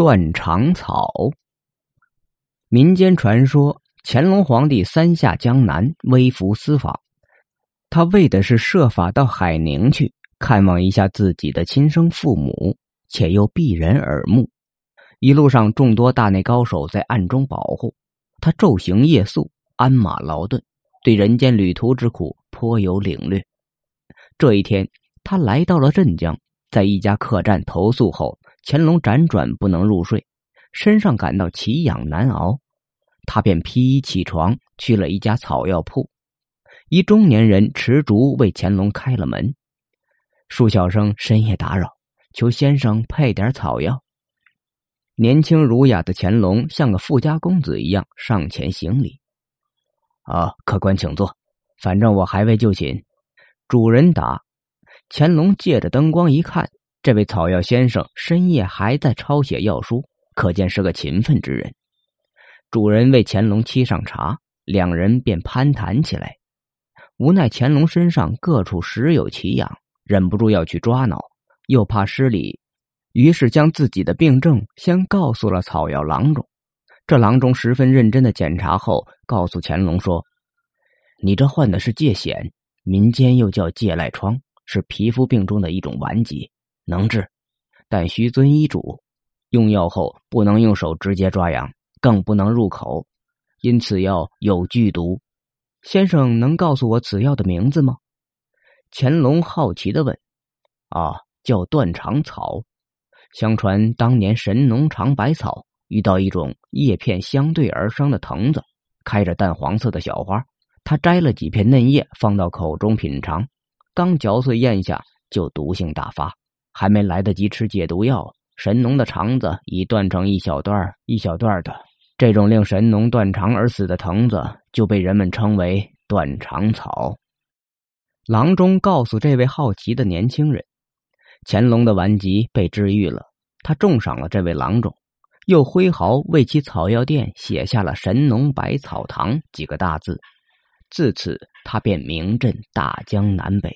断肠草。民间传说，乾隆皇帝三下江南，微服私访，他为的是设法到海宁去看望一下自己的亲生父母，且又避人耳目。一路上，众多大内高手在暗中保护他，昼行夜宿，鞍马劳顿，对人间旅途之苦颇有领略。这一天，他来到了镇江，在一家客栈投宿后，乾隆辗转不能入睡，身上感到奇痒难熬，他便披衣起床，去了一家草药铺。一中年人持竹为乾隆开了门，恕小生深夜打扰，求先生配点草药。年轻儒雅的乾隆像个富家公子一样上前行礼。啊，客官请坐，反正我还未就寝。主人答。乾隆借着灯光一看，这位草药先生深夜还在抄写药书，可见是个勤奋之人。主人为乾隆沏上茶，两人便攀谈起来。无奈乾隆身上各处时有奇痒，忍不住要去抓挠，又怕失礼。于是将自己的病症先告诉了草药郎中，这郎中十分认真的检查后，告诉乾隆说：“你这患的是疥癣，民间又叫疥癞疮，是皮肤病中的一种顽疾，能治，但需遵医嘱。用药后不能用手直接抓痒，更不能入口，因此药有剧毒。先生能告诉我此药的名字吗？”乾隆好奇的问：“啊，叫断肠草。”相传当年神农尝百草，遇到一种叶片相对而生的藤子，开着淡黄色的小花。他摘了几片嫩叶放到口中品尝，刚嚼碎咽下，就毒性大发，还没来得及吃解毒药，神农的肠子已断成一小段一小段的。这种令神农断肠而死的藤子，就被人们称为断肠草。郎中告诉这位好奇的年轻人。乾隆的顽疾被治愈了，他重赏了这位郎中，又挥毫为其草药店写下了“神农百草堂”几个大字。自此，他便名震大江南北。